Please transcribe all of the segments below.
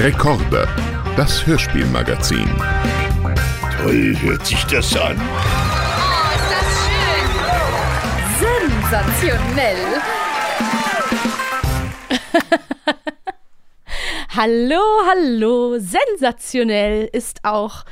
Rekorde, das Hörspielmagazin. Toll hört sich das an. Oh, ist das schön! Sensationell! Hallo, hallo, sensationell ist auch,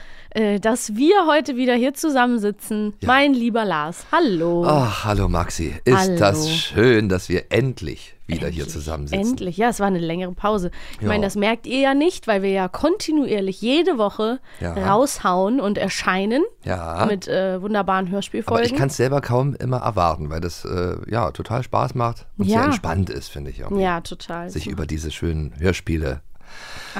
dass wir heute wieder hier zusammensitzen. Mein lieber Lars, hallo. Ach, hallo Maxi. Ist Hallo. das schön, dass wir endlich wieder hier Endlich, zusammensitzen. Endlich, ja, es war eine längere Pause. Ich Ja. meine, das merkt ihr ja nicht, weil wir ja kontinuierlich jede Woche Ja. raushauen und erscheinen Ja. mit äh, wunderbaren Aber Hörspielfolgen. ich kann es selber kaum immer erwarten, weil das äh, ja total Spaß macht und Ja. sehr entspannt ist, finde ich. Irgendwie, ja, total. Sich über diese schönen Hörspiele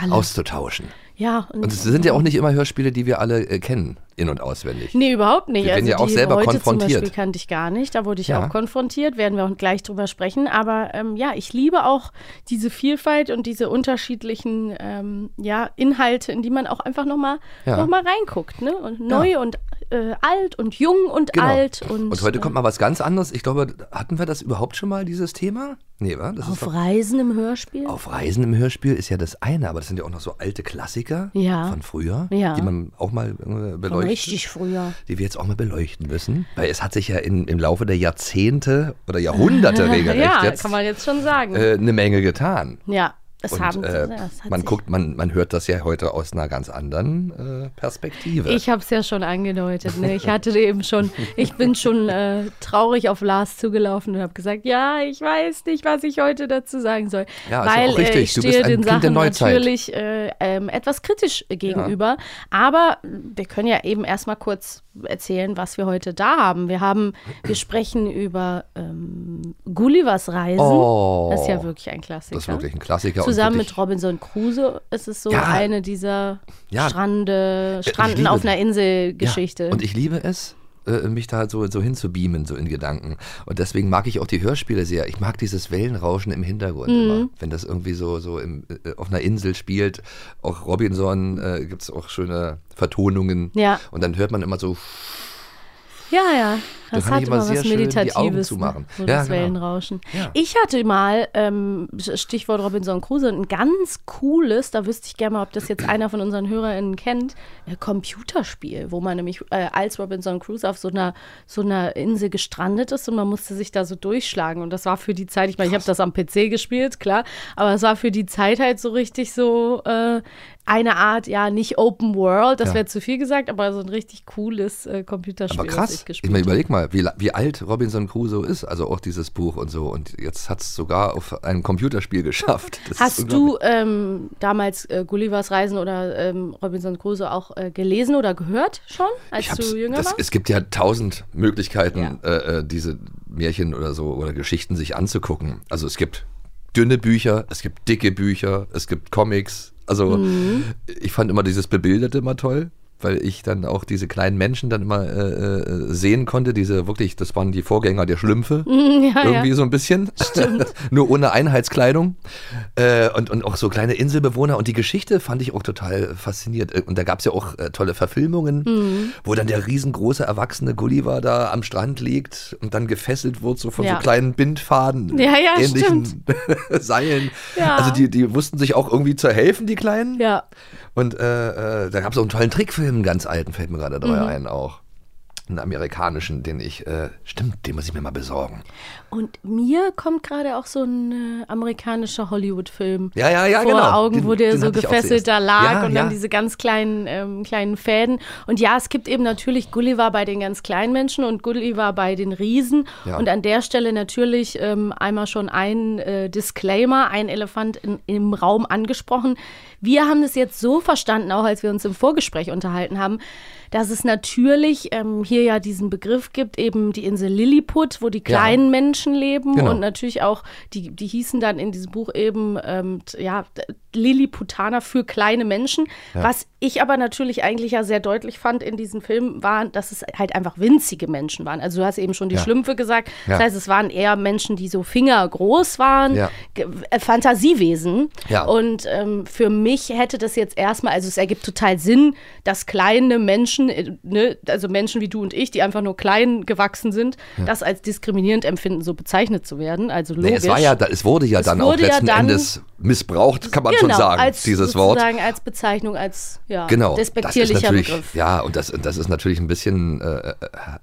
Alle. auszutauschen. Ja, Und es sind ja auch nicht immer Hörspiele, die wir alle äh, kennen, in- und auswendig. Nee, überhaupt nicht. Wir werden also ja auch selber heute konfrontiert. Zum Beispiel kannte ich gar nicht. Da wurde ich Ja. auch konfrontiert. Werden wir auch gleich drüber sprechen. Aber ähm, ja, ich liebe auch diese Vielfalt und diese unterschiedlichen ähm, ja, Inhalte, in die man auch einfach nochmal Ja. noch mal reinguckt. Ne? Und neu und äh, alt und jung und Genau. alt. Und, Und heute äh, kommt mal was ganz anderes. Ich glaube, hatten wir das überhaupt schon mal, dieses Thema? Nee, wa? Das auf doch, Reisen im Hörspiel. auf Reisen im Hörspiel ist ja das eine, aber das sind ja auch noch so alte Klassiker Ja. von früher, Ja. die man auch mal äh, Von beleuchtet. richtig früher. die wir jetzt auch mal beleuchten müssen. Weil es hat sich ja in, im Laufe der Jahrzehnte oder Jahrhunderte regelrecht ja, jetzt kann man jetzt schon sagen. äh, eine Menge getan. ja, es Und haben äh, ja, hat man guckt, man, man hört das ja heute aus einer ganz anderen äh, Perspektive. Ich habe es ja schon angedeutet. Ne? Ich hatte eben schon, ich bin schon äh, traurig auf Lars zugelaufen und habe gesagt, ja, ich weiß nicht, was ich heute dazu sagen soll. Ja, ist ja Weil auch richtig. Äh, ich Du stehe den Kind Sachen natürlich äh, ähm, etwas kritisch gegenüber. Aber wir können ja eben erstmal kurz erzählen, was wir heute da haben. Wir haben, wir sprechen über ähm, Gullivers Reisen. Oh. das ist ja wirklich ein Klassiker. das ist wirklich ein Klassiker. Zusammen mit Robinson Crusoe ist es so Ja. eine dieser Ja. Strande, ich Stranden liebe auf einer das. Insel-Geschichte. Ja, und ich liebe es, äh, mich da so, so hinzubeamen, so in Gedanken. Und deswegen mag ich auch die Hörspiele sehr. Ich mag dieses Wellenrauschen im Hintergrund Mhm. immer. Wenn das irgendwie so, so im, äh, auf einer Insel spielt. Auch Robinson äh, gibt es auch schöne Vertonungen. Ja. Und dann hört man immer so Ja, ja. Das kann hat immer was Meditatives. So Ja, das genau. Wellenrauschen. Ja. Ich hatte mal, ähm, Stichwort Robinson Crusoe, ein ganz cooles, da wüsste ich gerne mal, ob das jetzt einer von unseren HörerInnen kennt, äh, Computerspiel, wo man nämlich äh, als Robinson Crusoe auf so einer, so einer Insel gestrandet ist und man musste sich da so durchschlagen. Und das war für die Zeit, ich meine, ich habe das am PC gespielt, klar, aber es war für die Zeit halt so richtig so äh, eine Art, ja, nicht Open World, das Ja. wäre zu viel gesagt, aber so ein richtig cooles äh, Computerspiel. Aber krass. ich Ich, meine, überleg mal, wie, wie alt Robinson Crusoe ist, also auch dieses Buch und so. Und jetzt hat es sogar auf ein Computerspiel geschafft. Das Hast du ähm, damals äh, Gullivers Reisen oder ähm, Robinson Crusoe auch äh, gelesen oder gehört schon, als du jünger das, warst? Es gibt ja tausend Möglichkeiten, äh, äh, diese Märchen oder so oder Geschichten sich anzugucken. Also es gibt dünne Bücher, es gibt dicke Bücher, es gibt Comics. Also Mhm. ich fand immer dieses Bebilderte immer toll, weil ich dann auch diese kleinen Menschen dann immer äh, äh, sehen konnte. Diese wirklich, das waren die Vorgänger der Schlümpfe. ja, irgendwie ja. so ein bisschen. Nur ohne Einheitskleidung. Äh, und, und auch so kleine Inselbewohner. Und die Geschichte fand ich auch total fasziniert. Äh, Und da gab es ja auch äh, tolle Verfilmungen, Mhm. wo dann der riesengroße erwachsene Gulliver da am Strand liegt und dann gefesselt wird, so von Ja. so kleinen Bindfaden. Ja, ja, ähnlichen Seilen. Ja. Also die, die wussten sich auch irgendwie zu helfen, die Kleinen. Und äh, äh, da gab es auch einen tollen Trickfilm, einen ganz alten, fällt mir gerade dabei Mhm. ein auch. Einen amerikanischen, den ich, äh, stimmt, den muss ich mir mal besorgen. Und mir kommt gerade auch so ein äh, amerikanischer Hollywood-Film Ja, ja, ja, vor genau. Augen, Den- wo der so gefesselt da lag Ja, und ja. dann diese ganz kleinen, ähm, kleinen Fäden. Und ja, es gibt eben natürlich Gulliver bei den ganz kleinen Menschen und Gulliver bei den Riesen. Und an der Stelle natürlich ähm, einmal schon ein äh, Disclaimer, ein Elefant in, im Raum angesprochen. Wir haben es jetzt so verstanden, auch als wir uns im Vorgespräch unterhalten haben, dass es natürlich ähm, hier ja diesen Begriff gibt, eben die Insel Lilliput, wo die kleinen Menschen leben Genau. und natürlich auch, die, die hießen dann in diesem Buch eben, ähm, ja, Lilliputaner für kleine Menschen. Was ich aber natürlich eigentlich ja sehr deutlich fand in diesem Film, war, dass es halt einfach winzige Menschen waren. Also du hast eben schon die Ja. Schlümpfe gesagt. Das Ja. heißt, es waren eher Menschen, die so fingergroß waren, Ja. Äh, Fantasiewesen. Ja. Und ähm, für mich hätte das jetzt erstmal, also es ergibt total Sinn, dass kleine Menschen, äh, ne, also Menschen wie du und ich, die einfach nur klein gewachsen sind, das als diskriminierend empfinden, so bezeichnet zu werden. Also logisch. Nee, es war ja, es wurde ja Es dann wurde auch ja letzten Endes missbraucht, kann man schon sagen, als, dieses Wort. als Bezeichnung, als ja, Genau. Das despektierlicher Begriff. ja, und das, und das ist natürlich ein bisschen äh,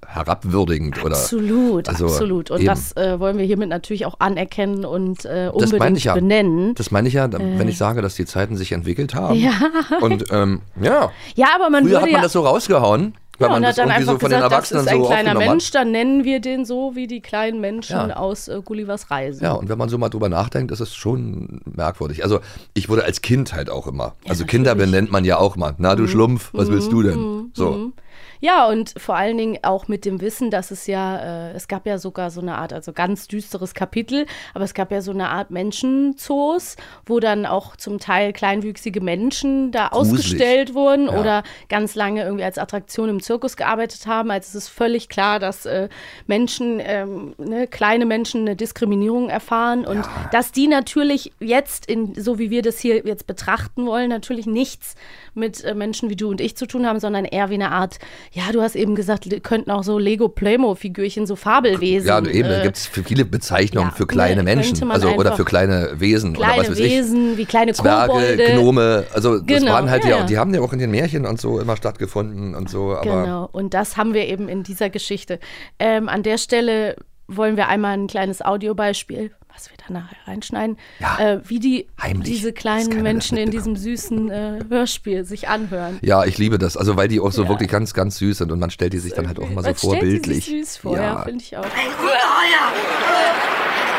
herabwürdigend. Oder, Absolut, also absolut. Und eben. das äh, wollen wir hiermit natürlich auch anerkennen und äh, Das unbedingt meine ich ja. benennen. Das meine ich ja, wenn ich sage, dass die Zeiten sich entwickelt haben. Ja. Und ähm, ja, ja, aber man früher würde hat man ja das so rausgehauen, weil ja, man und das hat dann einfach so von den gesagt, das ist ein so kleiner Mensch, dann nennen wir den so wie die kleinen Menschen Ja. aus äh, Gullivers Reisen. Ja, und wenn man so mal drüber nachdenkt, ist es schon merkwürdig. Also ich wurde als Kind halt auch immer. Also Kinder benennt man ja auch mal. Na Mhm. du Schlumpf, was willst du denn? So. Ja, und vor allen Dingen auch mit dem Wissen, dass es ja, äh, es gab ja sogar so eine Art, also ganz düsteres Kapitel, aber es gab ja so eine Art Menschenzoos, wo dann auch zum Teil kleinwüchsige Menschen da Gruselig. ausgestellt wurden Ja. oder ganz lange irgendwie als Attraktion im Zirkus gearbeitet haben. Also es ist völlig klar, dass äh, Menschen, ähm, ne, kleine Menschen eine Diskriminierung erfahren und dass die natürlich jetzt, in, so wie wir das hier jetzt betrachten wollen, natürlich nichts mit äh, Menschen wie du und ich zu tun haben, sondern eher wie eine Art, ja, du hast eben gesagt, könnten auch so Lego-Playmo-Figürchen, so Fabelwesen. Ja, eben, da äh, gibt es viele Bezeichnungen ja, für kleine ne, Menschen. Also, oder für kleine Wesen oder was kleine weiß ich. Wesen, wie kleine Zwerge, Kobolde. Gnome, also das Genau, waren halt ja, ja, die haben ja auch in den Märchen und so immer stattgefunden und so, aber Genau, und das haben wir eben in dieser Geschichte. Ähm, an der Stelle wollen wir einmal ein kleines Audiobeispiel, was wir dann nachher reinschneiden, Ja, äh, wie die heimlich, diese kleinen Menschen in diesem süßen äh, Hörspiel sich anhören. ja, ich liebe das. Also weil die auch so Ja. wirklich ganz, ganz süß sind und man stellt die sich dann halt auch immer so Man stellt sie vorbildlich. sich süß vor, ja, finde ich auch. Ein Ungeheuer!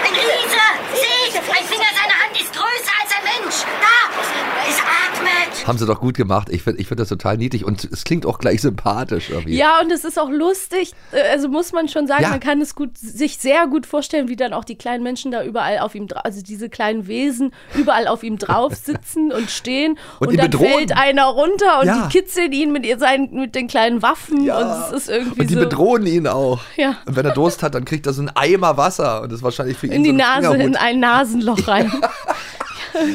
Ein Riese! Seht! Ein Finger seiner Hand ist größer als ein Mensch! Da! Es atmet! Haben sie doch gut gemacht. Ich finde ich find das total niedlich und es klingt auch gleich sympathisch irgendwie. Ja, und es ist auch lustig. äh, Also muss man schon sagen, Ja. man kann es gut, sich sehr gut vorstellen, wie dann auch die kleinen Menschen da überall auf ihm drauf, also diese kleinen Wesen überall auf ihm drauf sitzen und stehen. Und Und, dann bedrohen. fällt einer runter und Ja. die kitzeln ihn mit, ihr seinen, mit den kleinen Waffen. Ja. Und es ist irgendwie Und die so bedrohen ihn auch. Ja. Und wenn er Durst hat, dann kriegt er so einen Eimer Wasser und das ist wahrscheinlich für ihn in die so Nase, Fingerhut. in ein Nasenloch rein.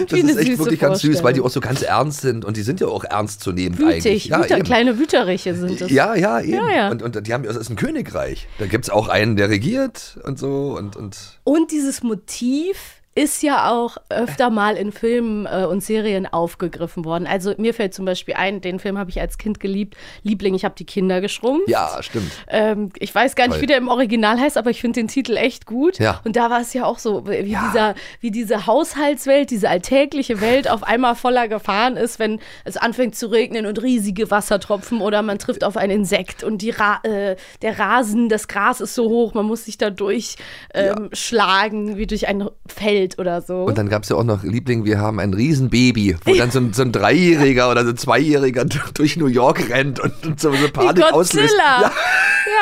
Das ist echt wirklich ganz süß, weil die auch so ganz ernst sind und die sind ja auch ernstzunehmend Wütig, eigentlich. Ja, Wüter, eben. kleine Wüteriche sind es. Ja, ja, eben. Ja, ja. Und, und die haben, das ist ein Königreich. Da gibt es auch einen, der regiert und so und, und Und dieses Motiv ist ja auch öfter mal in Filmen äh, und Serien aufgegriffen worden. Also mir fällt zum Beispiel ein, den Film habe ich als Kind geliebt, Liebling, ich habe die Kinder geschrumpft. ja, stimmt. Ähm, ich weiß gar nicht, Toll. wie der im Original heißt, aber ich finde den Titel echt gut. Ja. Und da war es ja auch so, wie, Ja. dieser, wie diese Haushaltswelt, diese alltägliche Welt auf einmal voller Gefahren ist, wenn es anfängt zu regnen und riesige Wassertropfen oder man trifft auf ein Insekt und die Ra äh, der Rasen, das Gras ist so hoch, man muss sich da durchschlagen, ähm, schlagen, wie durch ein Feld oder so. Und dann gab es ja auch noch Liebling, wir haben ein Riesenbaby, wo dann so ein, so ein Dreijähriger oder so ein Zweijähriger durch New York rennt und, und so eine Wie Panik auslöst. Ja,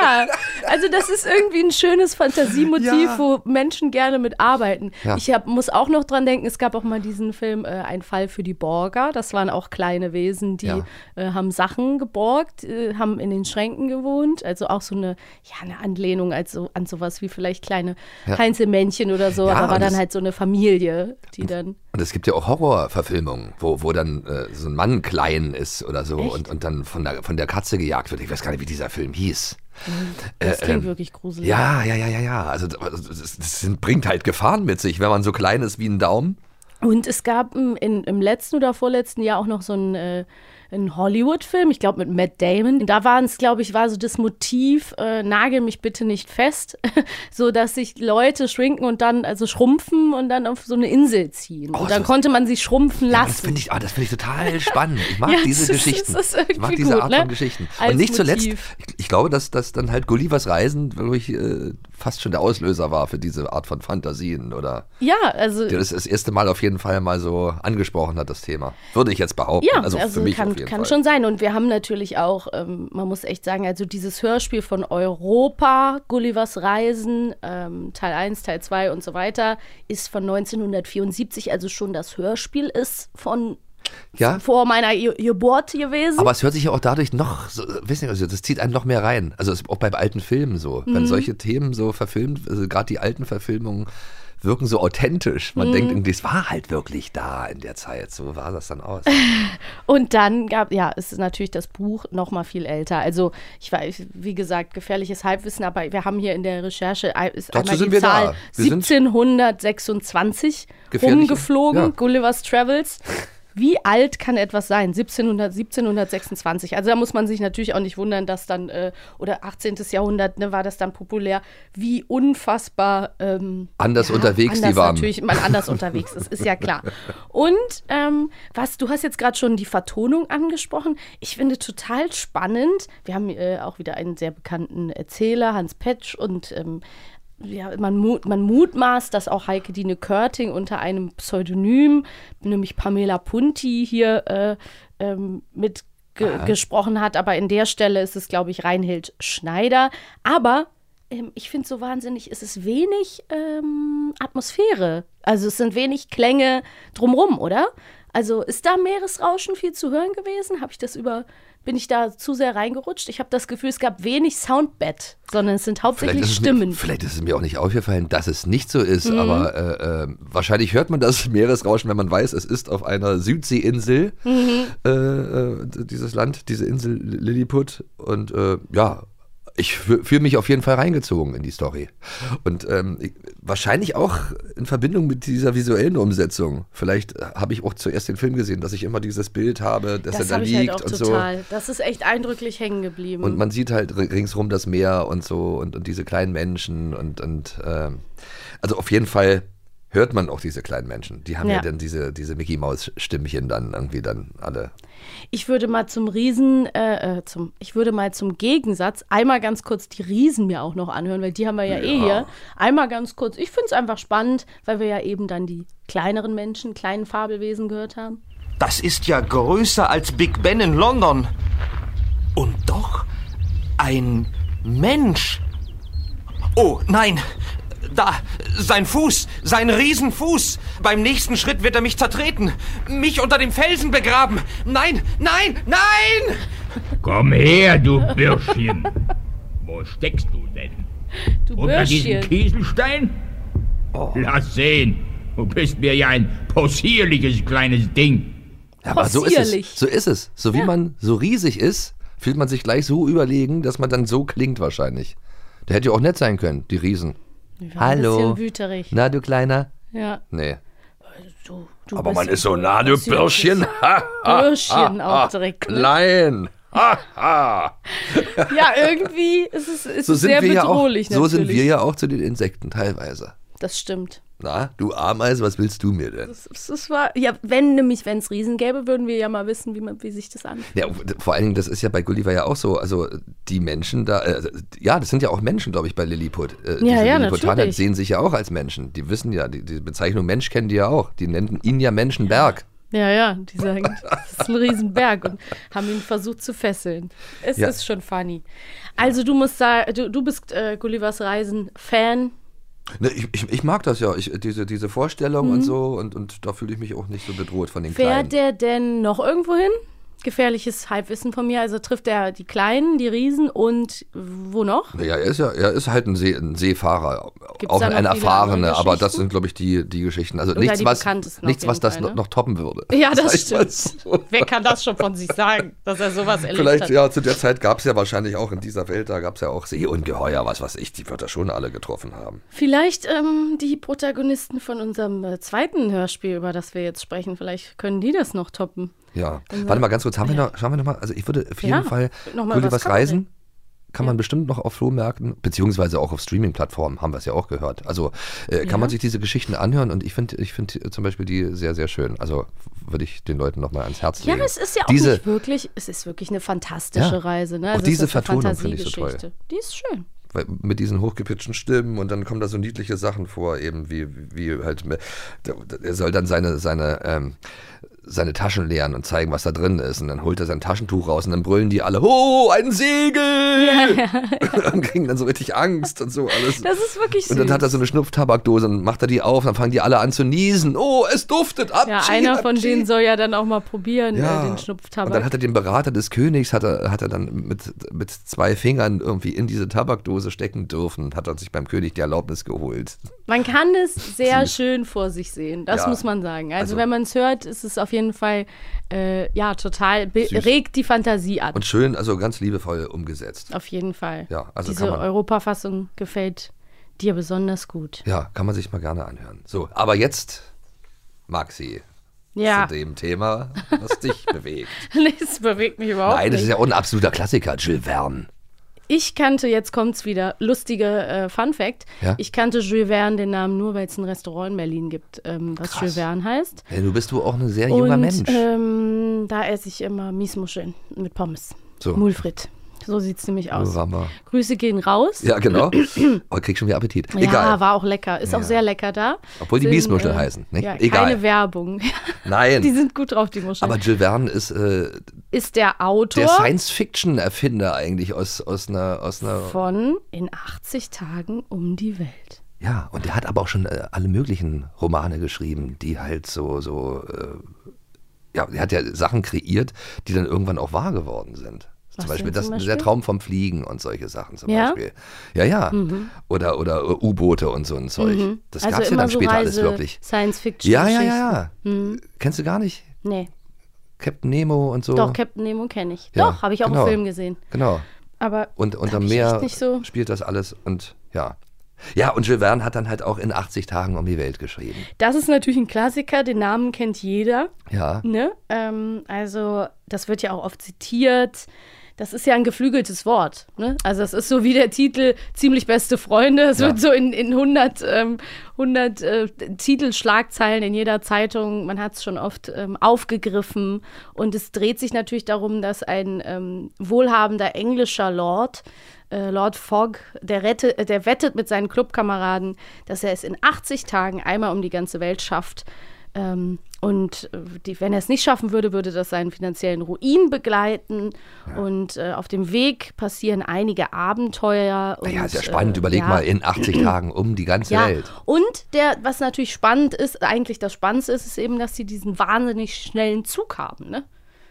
Ja, also das ist irgendwie ein schönes Fantasiemotiv, Ja. wo Menschen gerne mitarbeiten. Ja. Ich hab, muss auch noch dran denken, es gab auch mal diesen Film äh, Ein Fall für die Borger. Das waren auch kleine Wesen, die Ja. äh, haben Sachen geborgt, äh, haben in den Schränken gewohnt. Also auch so eine, ja, eine Anlehnung als so, an sowas wie vielleicht kleine Ja. Heinzelmännchen oder so. Ja, aber war dann halt so eine Familie, die dann. Und es gibt ja auch Horrorverfilmungen, wo, wo dann äh, so ein Mann klein ist oder so und, und dann von der, von der Katze gejagt wird. Ich weiß gar nicht, wie dieser Film hieß. Das Äh, klingt ähm, wirklich gruselig. Ja, ja, ja, ja, ja. Also das, das sind- bringt halt Gefahren mit sich, wenn man so klein ist wie ein Daumen. Und es gab ähm, in, im letzten oder vorletzten Jahr auch noch so einen, äh, einen Hollywood-Film, ich glaube mit Matt Damon. Da waren es, glaube ich, war so das Motiv, äh, nagel mich bitte nicht fest, so dass sich Leute schrinken und dann, also schrumpfen und dann auf so eine Insel ziehen. Oh, und dann konnte man sie schrumpfen Ja, lassen. das finde ich, ah, das finde ich total spannend. Ich mag Ja, diese ist- Geschichten. ich mag diese gut, Art ne? von Geschichten. Als Und nicht zuletzt, Motiv. ich, ich glaube, dass das dann halt Gullivers Reisen wirklich äh, fast schon der Auslöser war für diese Art von Fantasien oder ja, also der das das erste Mal auf jeden Fall mal so angesprochen hat, das Thema. Würde ich jetzt behaupten. Ja, also, also, für mich kann, jeden kann Fall. schon sein. Und wir haben natürlich auch, ähm, man muss echt sagen, also dieses Hörspiel von Europa, Gullivers Reisen, ähm, Teil 1, Teil 2 und so weiter, ist von 1974, also schon das Hörspiel ist von Ja, vor meiner Ge- Geburt gewesen. aber es hört sich ja auch dadurch noch, so, wissen Sie, also das zieht einen noch mehr rein. Also auch bei alten Filmen so. Mhm. Wenn solche Themen so verfilmt, also gerade die alten Verfilmungen, wirken so authentisch. Man Mhm. denkt, irgendwie, es war halt wirklich da in der Zeit. So war das dann aus. Und dann gab, ja, es ist natürlich das Buch noch mal viel älter. Also ich weiß, wie gesagt, gefährliches Halbwissen, aber wir haben hier in der Recherche ein- ist Dazu einmal sind die wir Zahl da. Wir sind- 1726 Gefährliche- rumgeflogen, ja. Gullivers Travels. Wie alt kann etwas sein? 1700, 1726. Also da muss man sich natürlich auch nicht wundern, dass dann, äh, oder 18. Jahrhundert ne, war das dann populär, wie unfassbar ähm, Anders unterwegs die anders waren. natürlich man anders unterwegs ist, ist ja klar. Und ähm, was, du hast jetzt gerade schon die Vertonung angesprochen. Ich finde total spannend. Wir haben äh, auch wieder einen sehr bekannten Erzähler, Hans Petsch, und ähm, ja, man, mut, man mutmaßt, dass auch Heike Dine Körting unter einem Pseudonym, nämlich Pamela Punti, hier äh, ähm, mit ge gesprochen hat. Aber in der Stelle ist es, glaube ich, Reinhild Schneider. Aber ähm, ich finde so wahnsinnig, es ist wenig ähm, Atmosphäre. Also es sind wenig Klänge drumrum, oder? Also ist da Meeresrauschen viel zu hören gewesen? Habe ich das über, bin ich da zu sehr reingerutscht? Ich habe das Gefühl, es gab wenig Soundbed, sondern es sind Vielleicht hauptsächlich es Stimmen. mir, vielleicht ist es mir auch nicht aufgefallen, dass es nicht so ist, Mhm. aber äh, äh, wahrscheinlich hört man das Meeresrauschen, wenn man weiß, es ist auf einer Südseeinsel, Mhm. äh, äh, dieses Land, diese Insel Lilliput. Und äh, ja, ich fü- fühle mich auf jeden Fall reingezogen in die Story. Und ähm, ich, wahrscheinlich auch in Verbindung mit dieser visuellen Umsetzung. Vielleicht äh, habe ich auch zuerst den Film gesehen, dass ich immer dieses Bild habe, dass das er da ich liegt halt auch und so. total. Das ist echt eindrücklich hängen geblieben. Und man sieht halt ri- ringsrum das Meer und so und, und diese kleinen Menschen und, und ähm, also auf jeden Fall hört man auch diese kleinen Menschen. Die haben ja, Ja. dann diese, diese Mickey Maus Stimmchen dann irgendwie dann alle. Ich würde mal zum Riesen, äh, äh, zum, ich würde mal zum Gegensatz einmal ganz kurz die Riesen mir auch noch anhören, weil die haben wir ja, eh hier. Einmal ganz kurz. Ich finde es einfach spannend, weil wir ja eben dann die kleineren Menschen, kleinen Fabelwesen gehört haben. Das ist ja größer als Big Ben in London. Und doch ein Mensch. Oh, nein. Da, sein Fuß, sein Riesenfuß. Beim nächsten Schritt wird er mich zertreten. Mich unter dem Felsen begraben. Nein, nein, nein! Komm her, du Bürschchen. Wo steckst du denn? Du Unter diesem Bürschchen. Kieselstein? Lass sehen. Du bist mir ja ein possierliches kleines Ding. Ja, aber so ist es. So ist es. So wie man so riesig ist, fühlt man sich gleich so überlegen, dass man dann so klingt wahrscheinlich. Der hätte ja auch nett sein können, die Riesen. Waren Ein bisschen wüterig. Na, du Kleiner? Ja. Nee. Du, du Aber man ist so nah, du Bürschchen. Ha, Bürschchen auch direkt. Ne? klein. Ha, ha. Ja, irgendwie ist es, ist So sehr wir ja auch. bedrohlich So sind wir ja auch zu den Insekten teilweise. Das stimmt. Na, du Ameise, was willst du mir denn? Es, es war, ja, wenn nämlich, wenn es Riesen gäbe, würden wir ja mal wissen, wie, man, wie sich das anfühlt. Ja, vor allen Dingen, das ist ja bei Gulliver ja auch so. Also die Menschen da, äh, ja, das sind ja auch Menschen, glaube ich, bei Lilliput. Äh, diese ja, Lilliputaner natürlich. sehen sich ja auch als Menschen. Die wissen ja, die, die Bezeichnung Mensch kennen die ja auch. Die nennen ihn ja Menschenberg. Ja, ja, die sagen, das ist ein Riesenberg und haben ihn versucht zu fesseln. Es Ja. ist schon funny. Also du musst sagen, du, du bist äh, Gullivers Reisen Fan. Ne, ich, ich, ich mag das ja, ich, diese, diese Vorstellung und so. Und, und da fühle ich mich auch nicht so bedroht von den Kleinen. Fährt der denn noch irgendwo hin? Gefährliches Halbwissen von mir. Also trifft er die Kleinen, die Riesen und wo noch? Ja, er ist ja, er ist halt ein, See, ein Seefahrer, Gibt's auch ein erfahrener, aber das sind, glaube ich, die, die Geschichten. Also Oder nichts, die was, nichts, was das Fall, noch, ne? noch toppen würde. Ja, das stimmt. so. Wer kann das schon von sich sagen, dass er sowas erlebt Vielleicht, hat? ja, zu der Zeit gab es ja wahrscheinlich auch in dieser Welt, da gab es ja auch Seeungeheuer, was weiß ich, die wird er schon alle getroffen haben. Vielleicht ähm, die Protagonisten von unserem äh, zweiten Hörspiel, über das wir jetzt sprechen, vielleicht können die das noch toppen. Ja. Warte mal ganz kurz, haben wir noch, schauen wir noch mal, also ich würde auf jeden Ja, Fall was Gullivers kann man Reisen kann man bestimmt noch auf Flohmärkten, beziehungsweise auch auf Streaming-Plattformen, haben wir es ja auch gehört. Also äh, kann man sich diese Geschichten anhören und ich finde ich finde zum Beispiel die sehr, sehr schön. Also würde ich den Leuten noch mal ans Herz Ja, legen. es ist ja auch diese, nicht wirklich, es ist wirklich eine fantastische Ja. Reise. Ne? Auch Also es diese Vertonung finde ich so toll. Fantasiegeschichte. Die ist schön. weil- mit diesen hochgepitchten Stimmen und dann kommen da so niedliche Sachen vor, eben wie, wie halt, er soll dann seine, seine, ähm, seine Taschen leeren und zeigen, was da drin ist. Und dann holt er sein Taschentuch raus und dann brüllen die alle, oh, ein Segel! und kriegen dann so richtig Angst und so alles. Das ist wirklich süß. und dann hat er so eine Schnupftabakdose und macht er die auf, dann fangen die alle an zu niesen. Oh, es duftet ab. ja, einer von denen soll ja dann auch mal probieren, ja. äh, den Und Schnupftabak. dann hat er den Berater des Königs, hat er, hat er dann mit, mit zwei Fingern irgendwie in diese Tabakdose stecken dürfen und hat er sich beim König die Erlaubnis geholt. Man kann es sehr schön vor sich sehen, das Ja. muss man sagen. Also, Also- wenn man es hört, ist es auf jeden Fall, äh, ja, total, regt die Fantasie an. Und schön, also ganz liebevoll umgesetzt. auf jeden Fall. Ja, also Diese Europafassung gefällt dir besonders gut. Ja, kann man sich mal gerne anhören. So, aber jetzt, Maxi, Ja, zu dem Thema, was dich bewegt. nee, das bewegt mich überhaupt Nein, das nicht. ist ja auch ein absoluter Klassiker, Jules Verne. Ich kannte, jetzt kommt's wieder, lustige äh, Fun Fact. Ja? Ich kannte Jules Verne den Namen nur, weil es ein Restaurant in Berlin gibt, ähm, was Krass. Jules Verne heißt. Hey, du bist du auch ein sehr junger Und Mensch. ähm, da esse ich immer Miesmuscheln mit Pommes. So. Mulfrit. So sieht's nämlich aus. Hammer. Grüße gehen raus. Ja, genau. Oh, krieg schon wieder Appetit. Ja, Egal. war auch lecker. Ist auch sehr lecker da. Obwohl die Sind, Miesmuscheln heißen, nicht? Ja, Egal. Keine Werbung. Nein. Die sind gut drauf, die Muscheln. aber Jules Verne ist äh, ist der Autor der Science-Fiction-Erfinder eigentlich aus, aus einer, aus einer von In 80 Tagen um die Welt. Ja, und der hat aber auch schon äh, alle möglichen Romane geschrieben, die halt so, so, äh, ja, er hat ja Sachen kreiert, die dann irgendwann auch wahr geworden sind. Was zum Beispiel, das, zum der Beispiel? Traum vom Fliegen und solche Sachen zum Ja? Mhm. Beispiel. Ja, ja. Oder, oder äh, U-Boote und so ein Zeug. Das also gab es ja dann so später Reise, alles wirklich. Science-Fiction. Ja, ja, ja, ja. Mhm. Kennst du gar nicht? Nee, Captain Nemo und so? doch, Captain Nemo kenne ich. Ja, doch, habe ich auch genau. im Film gesehen. Genau. Aber Und unterm Meer so. spielt das alles und ja. Ja, und Jules Verne hat dann halt auch in 80 Tagen um die Welt geschrieben. Das ist natürlich ein Klassiker, den Namen kennt jeder. Ja. Ne? Ähm, also, das wird ja auch oft zitiert. Das ist ja ein geflügeltes Wort. Ne? Also, es ist so wie der Titel Ziemlich beste Freunde. Es Ja. wird so in, in 100, ähm, 100 äh, Titelschlagzeilen in jeder Zeitung, man hat es schon oft ähm, aufgegriffen. Und es dreht sich natürlich darum, dass ein ähm, wohlhabender englischer Lord, äh, Lord Fogg, der, rette, der wettet mit seinen Clubkameraden, dass er es in 80 Tagen einmal um die ganze Welt schafft. Ähm, und äh, die, wenn er es nicht schaffen würde, würde das seinen finanziellen Ruin begleiten. Und äh, auf dem Weg passieren einige Abenteuer. Und, Ja, ist ja spannend. äh, Überleg ja. mal, in 80 Tagen um die ganze Ja, Welt. und der, was natürlich spannend ist, eigentlich das Spannendste ist, ist eben, dass sie diesen wahnsinnig schnellen Zug haben, ne?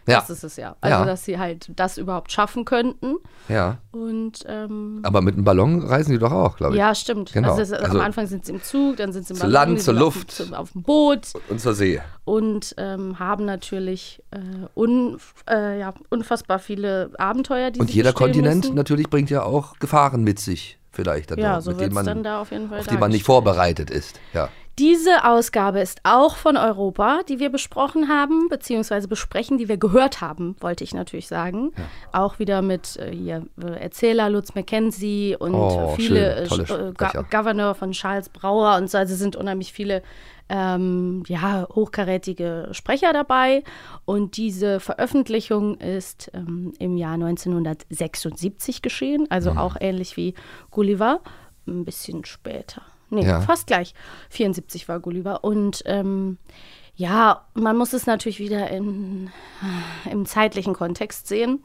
Ja. Das ist es ja. Also, Ja. dass sie halt das überhaupt schaffen könnten. Ja. Und ähm, Aber mit einem Ballon reisen die doch auch, glaube ich. ja, stimmt. Genau. Also, Also- am Anfang sind sie im Zug, dann sind sie im Zu Ballon, Land, zur sind auf dem- Luft. auf dem Boot Und zur See. und ähm, haben natürlich äh, un, äh, ja, unfassbar viele Abenteuer, die Und sie jeder Kontinent müssen. natürlich bringt ja auch Gefahren mit sich, vielleicht. Dann Ja, so wird es dann da auf jeden Fall auf die man nicht vorbereitet ist. Ja. Diese Ausgabe ist auch von Europa, die wir besprochen haben, beziehungsweise besprechen, die wir gehört haben, wollte ich natürlich sagen. Auch wieder mit äh, hier, äh, Erzähler Lutz Mackenzie und Oh, viele schön, tolle äh, Go. Governor von Charles Brauer und so. Also sind unheimlich viele ähm, ja, hochkarätige Sprecher dabei. Und diese Veröffentlichung ist ähm, im Jahr 1976 geschehen, also Mhm. auch ähnlich wie Gulliver, ein bisschen später. Nee, Ja. fast gleich. 74 war Gulliver. Und ähm, ja, man muss es natürlich wieder in, im zeitlichen Kontext sehen.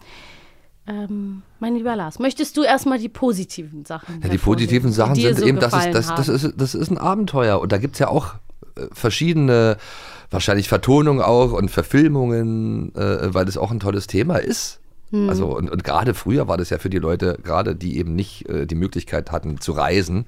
Ähm, mein lieber Lars, möchtest du erstmal die positiven Sachen? Ja, die positiven Sachen die sind so eben, das ist, das, das, ist, das ist ein Abenteuer. Und da gibt es ja auch äh, verschiedene, wahrscheinlich Vertonungen auch und Verfilmungen, äh, weil das auch ein tolles Thema ist. Hm. Also und, und gerade früher war das ja für die Leute, gerade die eben nicht äh, die Möglichkeit hatten zu reisen,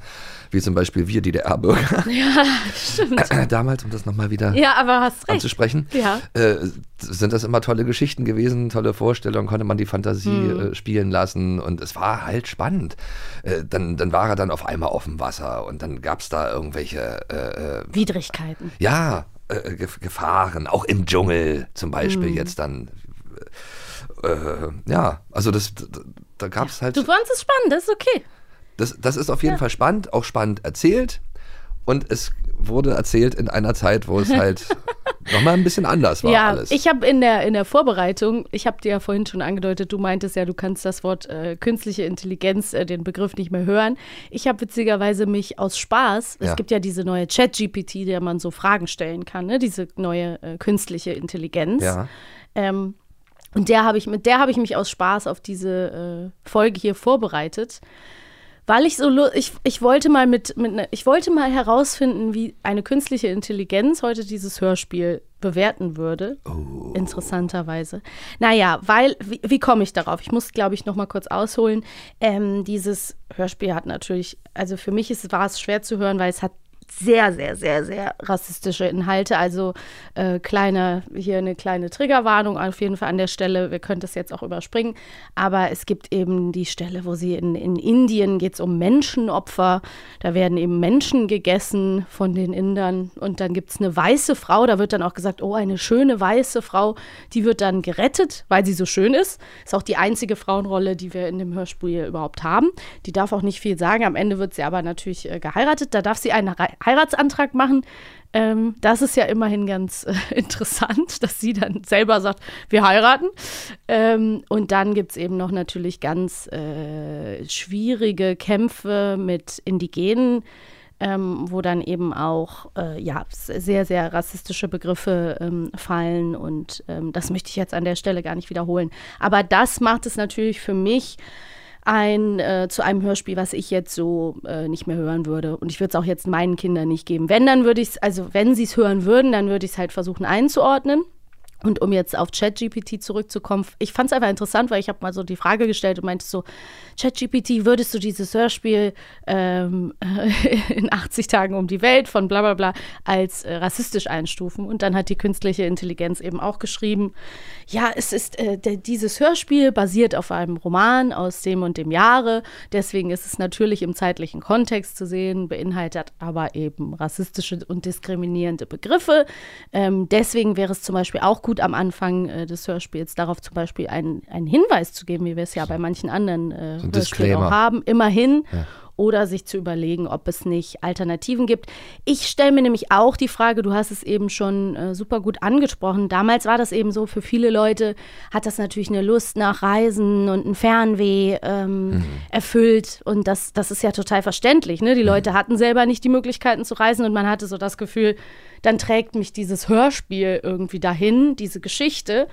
wie zum Beispiel wir DDR-Bürger Ja, stimmt. damals, um das nochmal wieder Ja, aber hast recht. anzusprechen, Ja. äh, sind das immer tolle Geschichten gewesen, tolle Vorstellungen, konnte man die Fantasie Hm. äh, spielen lassen und es war halt spannend. Äh, dann, dann war er dann auf einmal auf dem Wasser und dann gab es da irgendwelche, äh, äh, Widrigkeiten. ja, äh, Gef- Gefahren, auch im Dschungel zum Beispiel Hm. jetzt dann. Äh, ja, also das, da, da gab es halt. Du fandest es spannend, das ist okay. Das, das ist auf jeden Ja. Fall spannend, auch spannend erzählt. Und es wurde erzählt in einer Zeit, wo es halt nochmal ein bisschen anders war ja, alles. ich habe in der, in der Vorbereitung, ich habe dir ja vorhin schon angedeutet, du meintest ja, du kannst das Wort äh, künstliche Intelligenz, äh, den Begriff nicht mehr hören. Ich habe witzigerweise mich aus Spaß, Ja. es gibt ja diese neue Chat-GPT, der man so Fragen stellen kann, ne? diese neue äh, künstliche Intelligenz. ja. Ähm, und der habe ich, mit der habe ich mich aus Spaß auf diese äh, Folge hier vorbereitet. Weil ich so, ich, ich wollte mal mit, mit ne, ich wollte mal herausfinden, wie eine künstliche Intelligenz heute dieses Hörspiel bewerten würde. Interessanterweise. Naja, weil, wie, wie komme ich darauf? Ich muss, glaube ich, noch mal kurz ausholen. Ähm, dieses Hörspiel hat natürlich, also für mich ist, war es schwer zu hören, weil es hat sehr, sehr, sehr, sehr rassistische Inhalte. Also äh, kleine, hier eine kleine Triggerwarnung auf jeden Fall an der Stelle. Wir können das jetzt auch überspringen. Aber es gibt eben die Stelle, wo sie in, in Indien geht es um Menschenopfer. Da werden eben Menschen gegessen von den Indern. Und dann gibt es eine weiße Frau. Da wird dann auch gesagt, oh, eine schöne weiße Frau. Die wird dann gerettet, weil sie so schön ist. Ist auch die einzige Frauenrolle, die wir in dem Hörspiel überhaupt haben. Die darf auch nicht viel sagen. Am Ende wird sie aber natürlich äh, geheiratet. Da darf sie einen Rei- Heiratsantrag machen. Ähm, das ist ja immerhin ganz äh, interessant, dass sie dann selber sagt, wir heiraten. Ähm, und dann gibt es eben noch natürlich ganz äh, schwierige Kämpfe mit Indigenen, ähm, wo dann eben auch äh, ja, sehr, sehr rassistische Begriffe ähm, fallen. Und ähm, das möchte ich jetzt an der Stelle gar nicht wiederholen. Aber das macht es natürlich für mich ein, äh, zu einem Hörspiel, was ich jetzt so äh, nicht mehr hören würde. Und ich würde es auch jetzt meinen Kindern nicht geben. Wenn, dann würde ich es, also wenn sie es hören würden, dann würde ich es halt versuchen einzuordnen. Und um jetzt auf ChatGPT zurückzukommen, ich fand es einfach interessant, weil ich habe mal so die Frage gestellt und meinte so, ChatGPT, würdest du dieses Hörspiel ähm, in 80 Tagen um die Welt von bla bla bla als äh, rassistisch einstufen? Und dann hat die künstliche Intelligenz eben auch geschrieben, ja, es ist, äh, der, dieses Hörspiel basiert auf einem Roman aus dem und dem Jahre, deswegen ist es natürlich im zeitlichen Kontext zu sehen, beinhaltet aber eben rassistische und diskriminierende Begriffe. Ähm, deswegen wäre es zum Beispiel auch gut am Anfang äh, des Hörspiels darauf zum Beispiel einen, einen Hinweis zu geben, wie wir es ja bei manchen anderen äh, ein Hörspielen auch haben, immerhin. Oder sich zu überlegen, ob es nicht Alternativen gibt. Ich stelle mir nämlich auch die Frage, du hast es eben schon äh, super gut angesprochen. Damals war das eben so, für viele Leute hat das natürlich eine Lust nach Reisen und ein Fernweh ähm, erfüllt. Und das, das ist ja total verständlich. Ne? Die Leute hatten selber nicht die Möglichkeiten zu reisen und man hatte so das Gefühl, dann trägt mich dieses Hörspiel irgendwie dahin, diese Geschichte.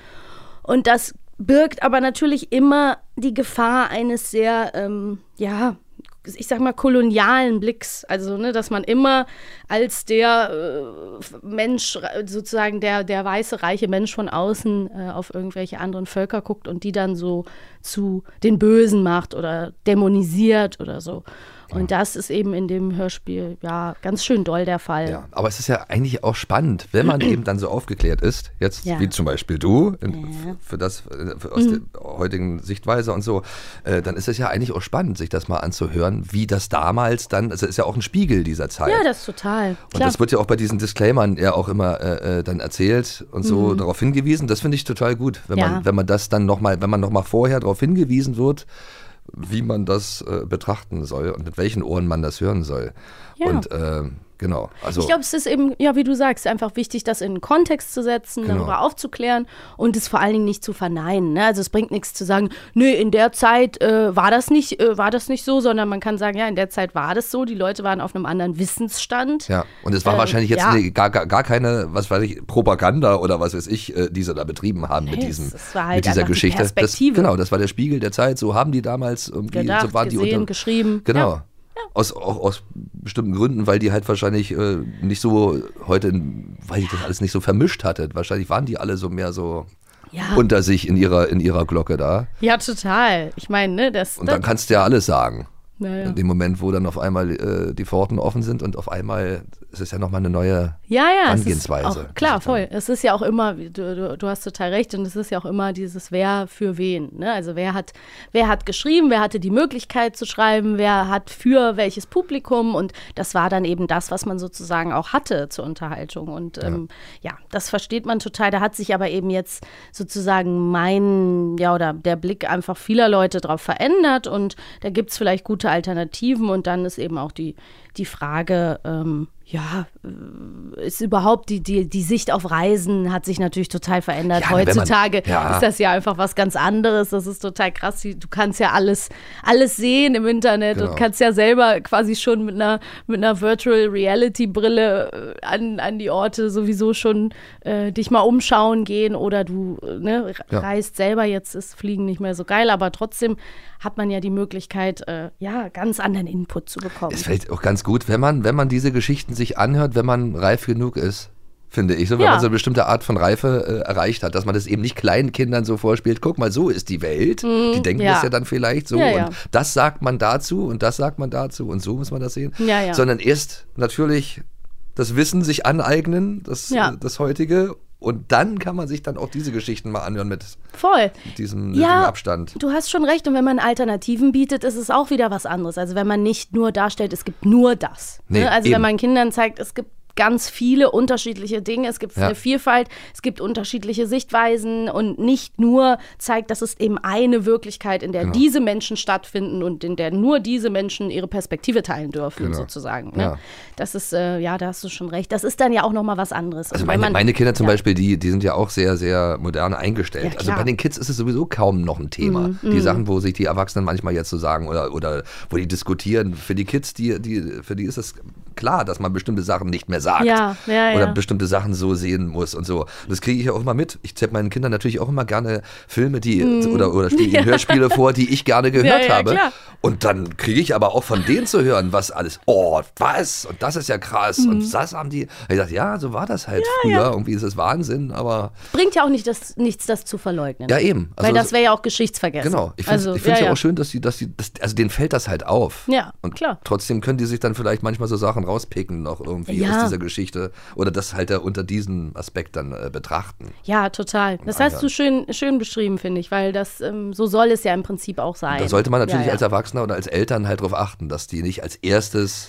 Und das birgt aber natürlich immer die Gefahr eines sehr, ähm, ja, ich sag mal, kolonialen Blicks. Also, ne, dass man immer als der äh, Mensch, sozusagen der, der weiße, reiche Mensch von außen äh, auf irgendwelche anderen Völker guckt und die dann so zu den Bösen macht oder dämonisiert oder so. Und das ist eben in dem Hörspiel ja ganz schön doll der Fall. Ja, aber es ist ja eigentlich auch spannend, wenn man eben dann so aufgeklärt ist, jetzt Ja. wie zum Beispiel du, in, f- für das äh, für aus Mhm. der heutigen Sichtweise und so, äh, dann ist es ja eigentlich auch spannend, sich das mal anzuhören, wie das damals dann, also ist ja auch ein Spiegel dieser Zeit. Ja, das ist total. und Klar. das wird ja auch bei diesen Disclaimern ja auch immer äh, äh, dann erzählt und so darauf hingewiesen. Das finde ich total gut, wenn Mhm. Ja. man, wenn man das dann nochmal, wenn man nochmal vorher darauf hingewiesen wird, wie man das äh, betrachten soll und mit welchen Ohren man das hören soll. Ja. Und äh, genau, also Ich glaube, es ist eben, ja, wie du sagst, einfach wichtig, das in einen Kontext zu setzen, Genau. darüber aufzuklären und es vor allen Dingen nicht zu verneinen. Ne? Also es bringt nichts zu sagen, nö, in der Zeit äh, war das nicht, äh, war das nicht so, sondern man kann sagen, ja, in der Zeit war das so. Die Leute waren auf einem anderen Wissensstand. Ja, und es war Ähm, wahrscheinlich jetzt ja. eine, gar, gar, keine, was weiß ich, Propaganda oder was weiß ich, äh, die sie da betrieben haben mit Nee, diesem, es war halt mit dieser einfach die Geschichte. Das, genau, das war der Spiegel der Zeit. So haben die damals irgendwie, Gedacht, so waren die gesehen, unter, geschrieben. Genau. Ja. Aus, auch aus bestimmten Gründen, weil die halt wahrscheinlich äh, nicht so heute, weil ich das alles nicht so vermischt hatte. Wahrscheinlich waren die alle so mehr so Ja, unter sich in ihrer, in ihrer Glocke da. ja total. Ich meine, ne, das, Und dann kannst du ja alles sagen. Naja. In dem Moment, wo dann auf einmal äh, die Pforten offen sind und auf einmal ist es ja nochmal eine neue Ja, ja, ist Angehensweise. auch, klar, voll. Es ist ja auch immer, du, du, du hast total recht, und es ist ja auch immer dieses Wer für wen. Ne? Also wer hat, wer hat geschrieben, wer hatte die Möglichkeit zu schreiben, wer hat für welches Publikum und das war dann eben das, was man sozusagen auch hatte zur Unterhaltung. Und ähm, ja, das versteht man total. Da hat sich aber eben jetzt sozusagen mein, ja, oder der Blick einfach vieler Leute drauf verändert und da gibt es vielleicht gute Alternativen und dann ist eben auch die, die Frage, ähm, ja, äh, ist überhaupt die, die, die Sicht auf Reisen hat sich natürlich total verändert. Ja, wenn man- Heutzutage ja. ist das ja einfach was ganz anderes. Das ist total krass. Du kannst ja alles, alles sehen im Internet Genau. und kannst ja selber quasi schon mit einer, mit einer Virtual Reality Brille äh, an, an die Orte sowieso schon äh, dich mal umschauen gehen oder du äh, ne, Ja. reist selber. Jetzt ist Fliegen nicht mehr so geil, aber trotzdem hat man ja die Möglichkeit, äh, ja, ganz anderen Input zu bekommen. Es fällt auch ganz gut, wenn man, wenn man diese Geschichten sich anhört, wenn man reif genug ist. Finde ich, so wenn Ja. man so eine bestimmte Art von Reife äh, erreicht hat, dass man das eben nicht kleinen Kindern so vorspielt, guck mal, so ist die Welt. die denken Mhm. ja. das ja dann vielleicht so Ja, und das sagt man dazu und das sagt man dazu und so muss man das sehen. Sondern erst natürlich das Wissen sich aneignen, das, äh, das heutige. Und dann kann man sich dann auch diese Geschichten mal anhören mit Voll. diesem Ja, nötigen Abstand. Du hast schon recht. Und wenn man Alternativen bietet, ist es auch wieder was anderes. Also wenn man nicht nur darstellt, es gibt nur das. Nee, ne? Also eben. wenn man Kindern zeigt, es gibt ganz viele unterschiedliche Dinge, es gibt Ja. eine Vielfalt, es gibt unterschiedliche Sichtweisen und nicht nur zeigt, dass es eben eine Wirklichkeit, in der Genau. diese Menschen stattfinden und in der nur diese Menschen ihre Perspektive teilen dürfen, Genau. sozusagen. Ne? Ja. Das ist, äh, ja, da hast du schon recht. Das ist dann ja auch nochmal was anderes. Also meine, man- meine Kinder zum ja. Beispiel, die, die sind ja auch sehr, sehr modern eingestellt. Also. Mhm, bei den Kids ist es sowieso kaum noch ein Thema. die Sachen, wo sich die Erwachsenen manchmal jetzt so sagen oder, oder wo die diskutieren, für die Kids, die, die, für die ist es klar, dass man bestimmte Sachen nicht mehr sagt. Ja, ja, oder ja. bestimmte Sachen so sehen muss und so. Und das kriege ich ja auch immer mit. Ich zeige meinen Kindern natürlich auch immer gerne Filme, die oder, oder spiele ihnen Hörspiele vor, die ich gerne gehört habe. klar. Und dann kriege ich aber auch von denen zu hören, was alles, oh, was? Und das ist ja krass. Mhm. Und das haben die. Ich dachte, ja, so war das halt früher. Irgendwie ist es Wahnsinn, aber Bringt ja auch nicht das, nichts, das zu verleugnen. ja, eben. Also Weil das wäre ja auch Geschichtsvergessen. Genau. Ich finde es also, ja, auch schön, dass sie, dass sie, das, also denen fällt das halt auf. Ja, Und klar. trotzdem können die sich dann vielleicht manchmal so Sachen rauspicken noch irgendwie Ja. aus dieser Geschichte oder das halt unter diesem Aspekt dann äh, betrachten. Ja, total. Das Ah, hast ja. du schön, schön beschrieben, finde ich, weil das ähm, so soll es ja im Prinzip auch sein. Da sollte man natürlich ja, ja. als Erwachsener oder als Eltern halt darauf achten, dass die nicht als erstes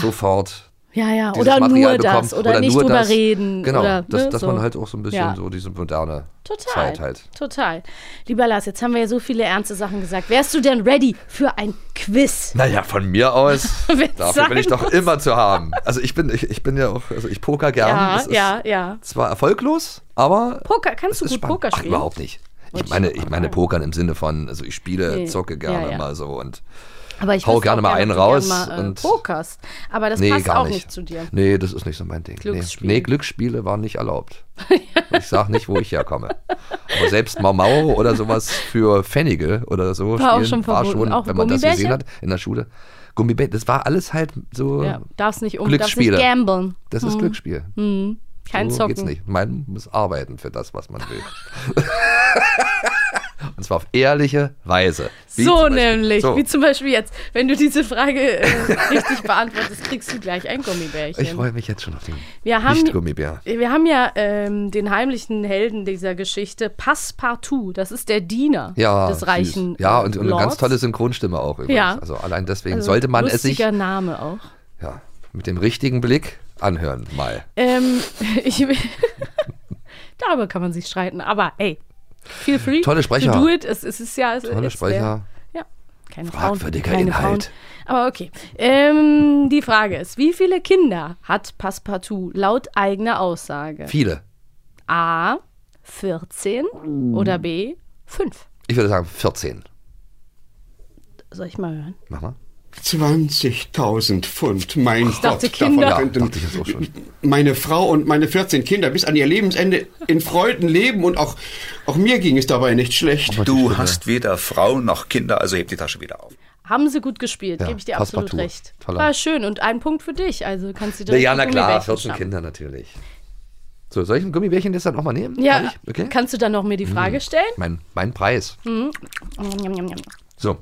sofort ja, ja. Oder Material nur bekommen das oder, nicht nur drüber das. reden. Genau, oder, dass, ne, dass so. man halt auch so ein bisschen Ja. so diese moderne Total. Zeit halt. Total. Lieber Lars, jetzt haben wir ja so viele ernste Sachen gesagt. Wärst du denn ready für ein Quiz? Naja, von mir aus, dafür bin ich doch immer zu haben. Also ich bin, ich, ich bin ja auch, also ich poker gern. Ja, Das ist ja, ja. Zwar erfolglos, aber Poker, kannst du gut spannend. Poker Ach, spielen? überhaupt nicht. Ich meine, ich meine. Pokern im Sinne von, also ich spiele, Nee. zocke gerne Ja, ja. mal so und Aber ich Hau gerne auch mal einen raus Mal, äh, und- pokerst. Aber das nee, passt auch nicht. nicht zu dir. Nee, das ist nicht so mein Ding. Glücksspiel. Nee. nee, Glücksspiele waren nicht erlaubt. ich sag nicht, wo ich herkomme. Aber selbst Mau Mau oder sowas für Pfennige oder so War auch spielen, schon war verboten. schon, Auch wenn man das gesehen hat in der Schule. Gummibärchen, das war alles halt so, Ja, darfst nicht um, darfst nicht Glücksspiele. gamblen. das ist Glücksspiel. Kein so Zocken. geht's nicht. Man muss arbeiten für das, was man will. Und zwar auf ehrliche Weise. Wie So nämlich, So. wie zum Beispiel jetzt, wenn du diese Frage äh, richtig beantwortest, kriegst du gleich ein Gummibärchen. Ich freue mich jetzt schon auf den Wir haben- Nicht-Gummibär. Wir haben ja ähm, den heimlichen Helden dieser Geschichte, Passepartout. Das ist der Diener Ja, des süß. reichen Ja, und, und eine ganz tolle Synchronstimme auch übrigens. Ja. Also allein deswegen Also sollte man es sich Lustiger Name auch. ja, mit dem richtigen Blick anhören mal. Ähm, ich, darüber kann man sich streiten, aber ey, feel free. Tolle Sprecher. Do it. Es, es ist ja. Es, Tolle Sprecher. Ja, keine Fragwürdiger Frauen. Keine Inhalt. Frauen. Aber okay. Ähm, die Frage ist: Wie viele Kinder hat Passepartout laut eigener Aussage? Viele. A. 14 oder B. 5? Ich würde sagen 14. Soll ich mal hören? Mach mal. 20.000 Pfund, mein ich dachte, Kinder. Ja, könnten dachte ich jetzt auch schon. meine Frau und meine 14 Kinder bis an ihr Lebensende in Freuden leben und auch, auch mir ging es dabei nicht schlecht. Du hast weder Frau noch Kinder, also heb die Tasche wieder auf. Haben sie gut gespielt, Ja, gebe ich dir absolut Passepartout. recht. Toller. War schön und ein Punkt für dich. Also kannst du direkt ja, na klar, Gummibärchen 14 schnappen. Kinder natürlich. So, soll ich ein Gummibärchen jetzt dann auch mal nehmen? Ja? Okay. kannst du dann noch mir die Frage stellen? Mein, mein Preis. Njam, njam, njam.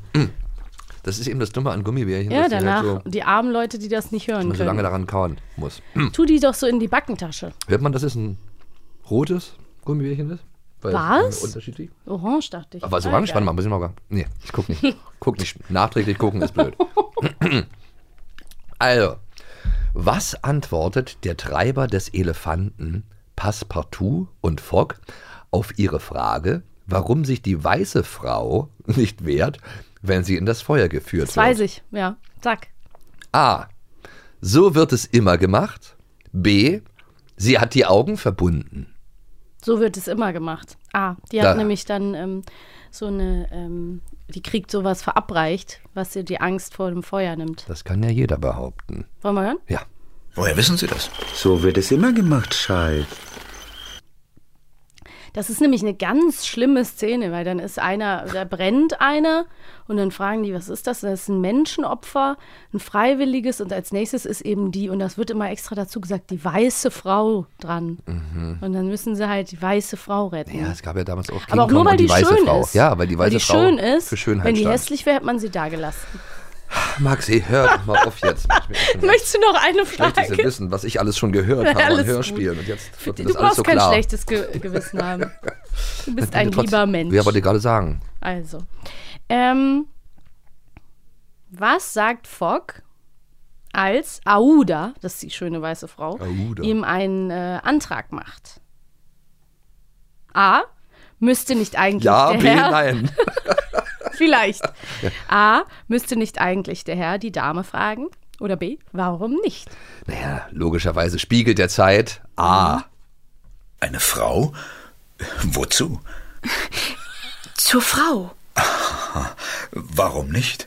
Das ist eben das Dumme an Gummibärchen, Ja, dass die danach halt so, die armen Leute, die das nicht hören man so lange können. daran kauen muss. Tu die doch so in die Backentasche. Hört man, dass es ein rotes Gummibärchen ist? Weil Was? unterschiedlich. Orange dachte ich. Aber was Ah, orange? Warte mal, muss ich mal. Nee, ich guck nicht. guck nicht. Nachträglich gucken ist blöd. also, was antwortet der Treiber des Elefanten Passepartout und Fogg auf ihre Frage, warum sich die weiße Frau nicht wehrt, wenn sie in das Feuer geführt Das wird? weiß ich, ja. Zack. A. so wird es immer gemacht. B, sie hat die Augen verbunden. So wird es immer gemacht. A, die Da- hat nämlich dann ähm, so eine, ähm, die kriegt sowas verabreicht, was ihr die Angst vor dem Feuer nimmt. Das kann ja jeder behaupten. Wollen wir hören? Ja. Woher wissen Sie das? So wird es immer gemacht, Schei. Das ist nämlich eine ganz schlimme Szene, weil dann ist einer, da brennt einer und dann fragen die, was ist das? Das ist ein Menschenopfer, ein freiwilliges und als nächstes ist eben die, und das wird immer extra dazu gesagt, die weiße Frau dran. Und dann müssen sie halt die weiße Frau retten. Mhm. Ja, es gab ja damals auch King Aber auch nur, weil die, die weiße schön Frau. ist. Ja, weil die weiße weil die Frau schön ist. für Schönheit Wenn die stand. hässlich wäre, hätte man sie da gelassen. Maxi, hör doch mal auf jetzt. Möchtest du noch eine Schlechtes Frage? Wissen, was ich alles schon gehört habe Alles an. Hörspielen. Und jetzt wird Du das alles brauchst so kein klar. schlechtes Ge Gewissen haben. Du bist ein Trotz- lieber Mensch. Ja, wollte gerade sagen. Also, ähm, was sagt Fogg, als Aouda, das ist die schöne weiße Frau, Aouda. ihm einen äh, Antrag macht? A. Müsste nicht eigentlich Ja, der B, Herr, nein. vielleicht. A. Müsste nicht eigentlich der Herr die Dame fragen? Oder B. Warum nicht? Naja, logischerweise spiegelt der Zeit A. Eine Frau? Wozu? Zur Frau. Warum nicht?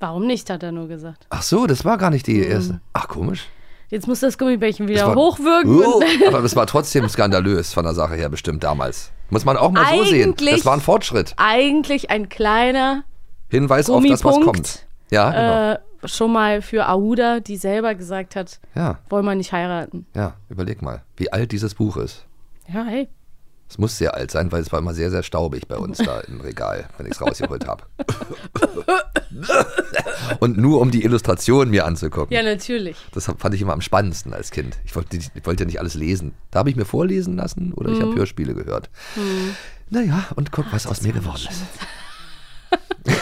Warum nicht, hat er nur gesagt. Ach so, das war gar nicht Mhm. die erste. Ach, komisch. Jetzt muss das Gummibärchen wieder Das war- hochwirken. Oh, aber das war trotzdem skandalös von der Sache her bestimmt damals. Muss man auch mal so sehen. Eigentlich- Das war ein Fortschritt. Eigentlich ein kleiner Hinweis auf das, was Gummipunkt, kommt. Ja, genau. äh, schon mal für Aouda, die selber gesagt hat, Ja, wollen wir nicht heiraten. ja, überleg mal, wie alt dieses Buch ist. Ja, hey. Es muss sehr alt sein, weil es war immer sehr, sehr staubig bei uns da im Regal, wenn ich es rausgeholt habe. Und nur um die Illustration mir anzugucken. Ja, natürlich. Das fand ich immer am spannendsten als Kind. Ich wollte, ich wollte ja nicht alles lesen. Da habe ich mir vorlesen lassen oder ich Mhm. habe Hörspiele gehört. Naja, und guck, was aus mir geworden ist.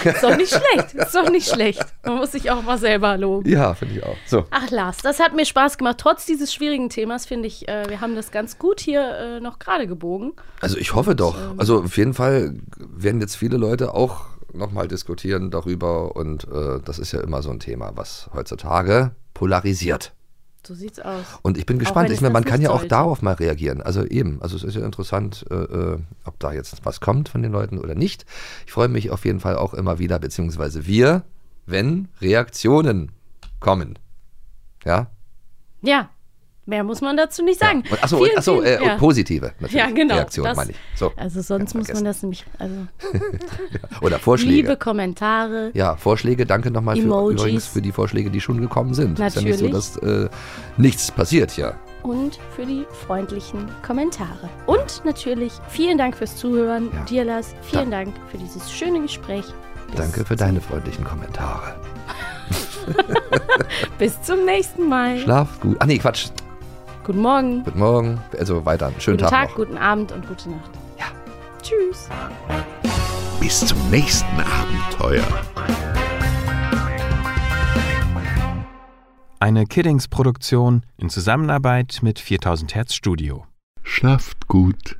Ist doch nicht schlecht. Ist doch nicht schlecht. Man muss sich auch mal selber loben. Ja, finde ich auch. So. Ach, Lars, das hat mir Spaß gemacht. Trotz dieses schwierigen Themas finde ich, äh, wir haben das ganz gut hier äh, noch gerade gebogen. Also ich hoffe doch. ähm, Also auf jeden Fall werden jetzt viele Leute auch nochmal diskutieren darüber und äh, das ist ja immer so ein Thema, was heutzutage polarisiert. So sieht's aus. Und ich bin Auch gespannt. Ich meine, man kann ja auch sollte. darauf mal reagieren. Also eben, also es ist ja interessant, äh, äh, ob da jetzt was kommt von den Leuten oder nicht. Ich freue mich auf jeden Fall auch immer wieder, beziehungsweise wir, wenn Reaktionen kommen. Ja? Ja, mehr muss man dazu nicht sagen. Und, achso, Vielen, achso vielen- äh, ja. positive natürlich. Ja, genau. Reaktionen das- meine ich. So. Also sonst muss man das nämlich, also Oder Vorschläge. liebe Kommentare. Ja, Vorschläge, danke nochmal für, übrigens für die Vorschläge, die schon gekommen sind. Ist ja nicht so, Natürlich. dass äh, nichts passiert hier. und für die freundlichen Kommentare. Und natürlich vielen Dank fürs Zuhören. Ja. Dir, Lars, vielen Dank für dieses schöne Gespräch. Bis, Danke für deine freundlichen Kommentare. Bis zum nächsten Mal. Schlaf gut. Ah nee, Quatsch. Guten Morgen, Guten Morgen. Also weiter. Schönen guten Tag, Tag, noch. guten Abend und gute Nacht. Ja. Tschüss. Bis zum nächsten Abenteuer. Eine Kiddings-Produktion in Zusammenarbeit mit 4000 Hertz Studio. Schlaft gut.